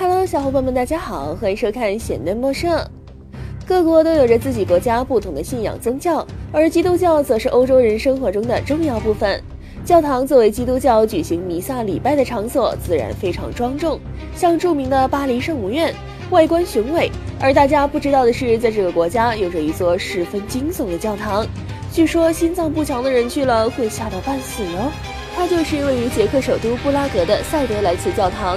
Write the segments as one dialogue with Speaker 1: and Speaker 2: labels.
Speaker 1: Hello，小伙伴们，大家好，欢迎收看闲嫩陌生。各国都有着自己国家不同的信仰宗教，而基督教则是欧洲人生活中的重要部分。教堂作为基督教举行弥撒礼拜的场所，自然非常庄重，像著名的巴黎圣母院，外观雄伟。而大家不知道的是，在这个国家有着一座十分惊悚的教堂，据说心脏不强的人去了会吓到半死哟。它就是位于捷克首都布拉格的塞德莱茨教堂。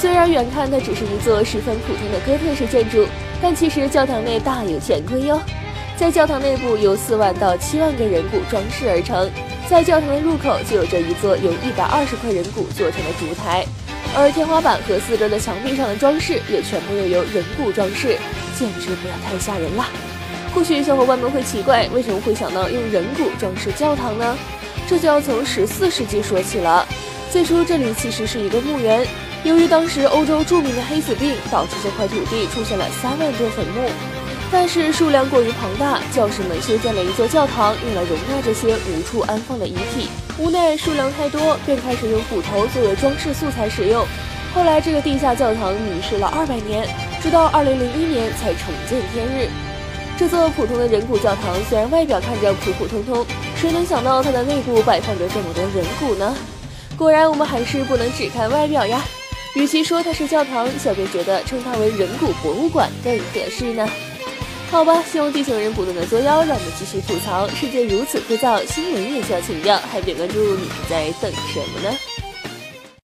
Speaker 1: 虽然远看它只是一座十分普通的哥特式建筑，但其实教堂内大有乾坤哟。在教堂内部由四万到七万个人骨装饰而成，在教堂的入口就有着一座由一百二十块人骨做成的烛台，而天花板和四周的墙壁上的装饰也全部都由人骨装饰，简直不要太吓人了。或许小伙伴们会奇怪，为什么会想到用人骨装饰教堂呢？这就要从十四世纪说起了。最初这里其实是一个墓园，由于当时欧洲著名的黑死病，导致这块土地出现了三万多坟墓。但是数量过于庞大，教士们修建了一座教堂，用来容纳这些无处安放的遗体。无奈数量太多，便开始用骨头作为装饰素材使用。后来这个地下教堂迷失了二百年，直到二零零一年才重见天日。这座普通的人骨教堂虽然外表看着普普通通。谁能想到它的内部摆放着这么多人骨呢？果然，我们还是不能只看外表呀。与其说它是教堂，小编觉得称它为人骨博物馆更合适呢。好吧，希望地球人不断的作妖，让我们继续吐槽。世界如此枯燥，新闻也需要情调，还点关注，你在等什么呢？